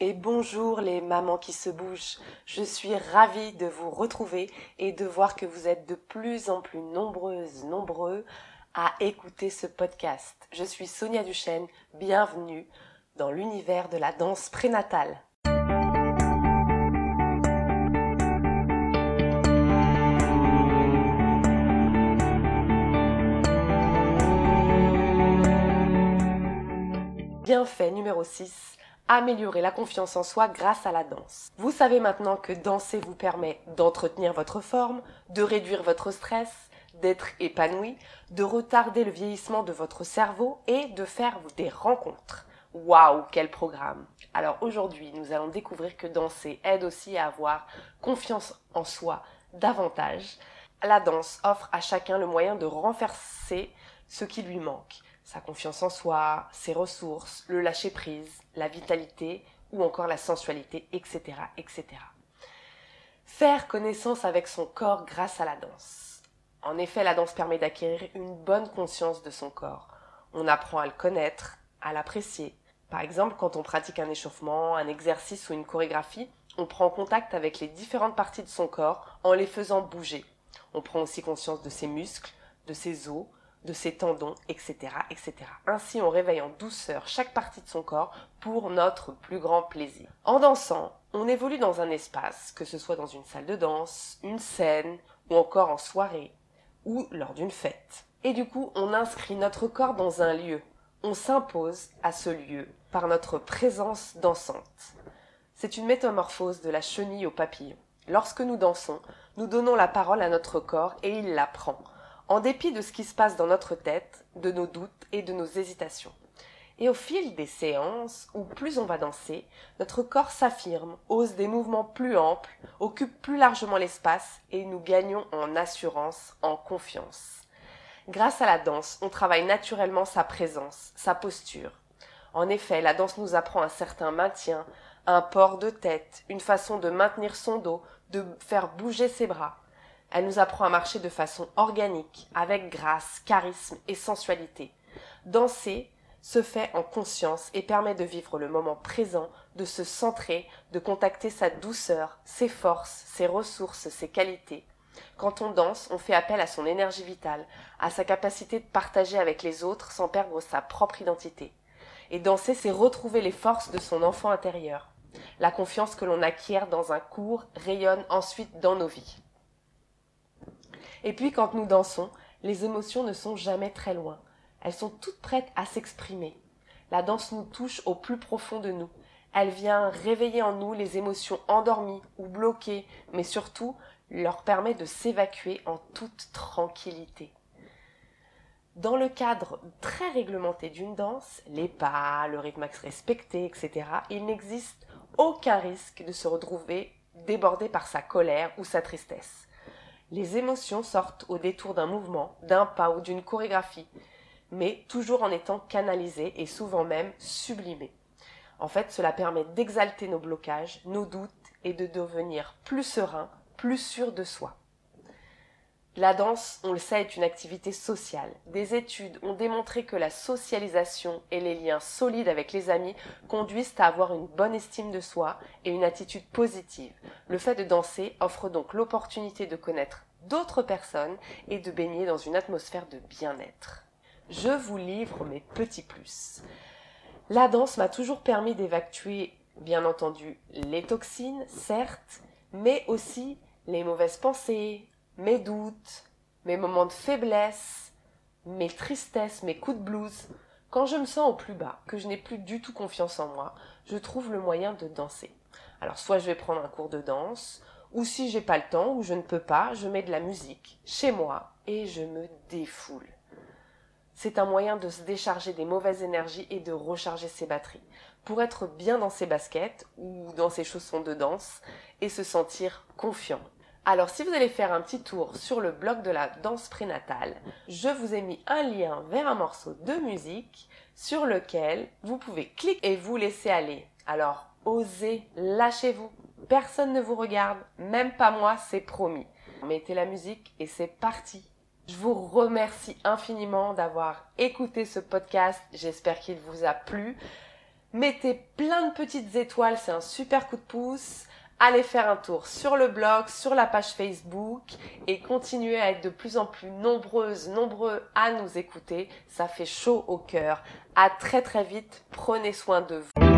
et bonjour les mamans qui se bougent. Je suis ravie de vous retrouver et de voir que vous êtes de plus en plus nombreuses, nombreux à écouter ce podcast. Je suis Sonia Duchesne, bienvenue dans l'univers de la danse prénatale. Bienfait numéro 6 améliorer la confiance en soi grâce à la danse. Vous savez maintenant que danser vous permet d'entretenir votre forme, de réduire votre stress, d'être épanoui, de retarder le vieillissement de votre cerveau et de faire des rencontres. Waouh, quel programme Alors aujourd'hui, nous allons découvrir que danser aide aussi à avoir confiance en soi davantage. La danse offre à chacun le moyen de renverser ce qui lui manque sa confiance en soi, ses ressources, le lâcher prise, la vitalité ou encore la sensualité, etc., etc. Faire connaissance avec son corps grâce à la danse. En effet, la danse permet d'acquérir une bonne conscience de son corps. On apprend à le connaître, à l'apprécier. Par exemple, quand on pratique un échauffement, un exercice ou une chorégraphie, on prend contact avec les différentes parties de son corps en les faisant bouger. On prend aussi conscience de ses muscles, de ses os, de ses tendons, etc., etc. Ainsi, on réveille en douceur chaque partie de son corps pour notre plus grand plaisir. En dansant, on évolue dans un espace, que ce soit dans une salle de danse, une scène, ou encore en soirée, ou lors d'une fête. Et du coup, on inscrit notre corps dans un lieu. On s'impose à ce lieu par notre présence dansante. C'est une métamorphose de la chenille au papillon. Lorsque nous dansons, nous donnons la parole à notre corps et il la prend en dépit de ce qui se passe dans notre tête, de nos doutes et de nos hésitations. Et au fil des séances, où plus on va danser, notre corps s'affirme, ose des mouvements plus amples, occupe plus largement l'espace et nous gagnons en assurance, en confiance. Grâce à la danse, on travaille naturellement sa présence, sa posture. En effet, la danse nous apprend un certain maintien, un port de tête, une façon de maintenir son dos, de faire bouger ses bras. Elle nous apprend à marcher de façon organique, avec grâce, charisme et sensualité. Danser se fait en conscience et permet de vivre le moment présent, de se centrer, de contacter sa douceur, ses forces, ses ressources, ses qualités. Quand on danse, on fait appel à son énergie vitale, à sa capacité de partager avec les autres sans perdre sa propre identité. Et danser, c'est retrouver les forces de son enfant intérieur. La confiance que l'on acquiert dans un cours rayonne ensuite dans nos vies. Et puis quand nous dansons, les émotions ne sont jamais très loin. Elles sont toutes prêtes à s'exprimer. La danse nous touche au plus profond de nous. Elle vient réveiller en nous les émotions endormies ou bloquées, mais surtout leur permet de s'évacuer en toute tranquillité. Dans le cadre très réglementé d'une danse, les pas, le rythme respecté, etc., il n'existe aucun risque de se retrouver débordé par sa colère ou sa tristesse. Les émotions sortent au détour d'un mouvement, d'un pas ou d'une chorégraphie, mais toujours en étant canalisées et souvent même sublimées. En fait, cela permet d'exalter nos blocages, nos doutes et de devenir plus serein, plus sûr de soi. La danse, on le sait, est une activité sociale. Des études ont démontré que la socialisation et les liens solides avec les amis conduisent à avoir une bonne estime de soi et une attitude positive. Le fait de danser offre donc l'opportunité de connaître d'autres personnes et de baigner dans une atmosphère de bien-être. Je vous livre mes petits plus. La danse m'a toujours permis d'évacuer, bien entendu, les toxines, certes, mais aussi les mauvaises pensées, mes doutes, mes moments de faiblesse, mes tristesses, mes coups de blues. Quand je me sens au plus bas, que je n'ai plus du tout confiance en moi, je trouve le moyen de danser. Alors soit je vais prendre un cours de danse, ou si j'ai pas le temps ou je ne peux pas, je mets de la musique chez moi et je me défoule. C'est un moyen de se décharger des mauvaises énergies et de recharger ses batteries pour être bien dans ses baskets ou dans ses chaussons de danse et se sentir confiant. Alors si vous allez faire un petit tour sur le blog de la danse prénatale, je vous ai mis un lien vers un morceau de musique sur lequel vous pouvez cliquer et vous laisser aller. Alors osez, lâchez-vous. Personne ne vous regarde, même pas moi, c'est promis. Mettez la musique et c'est parti. Je vous remercie infiniment d'avoir écouté ce podcast. J'espère qu'il vous a plu. Mettez plein de petites étoiles, c'est un super coup de pouce. Allez faire un tour sur le blog, sur la page Facebook et continuez à être de plus en plus nombreuses, nombreux à nous écouter. Ça fait chaud au cœur. À très très vite. Prenez soin de vous.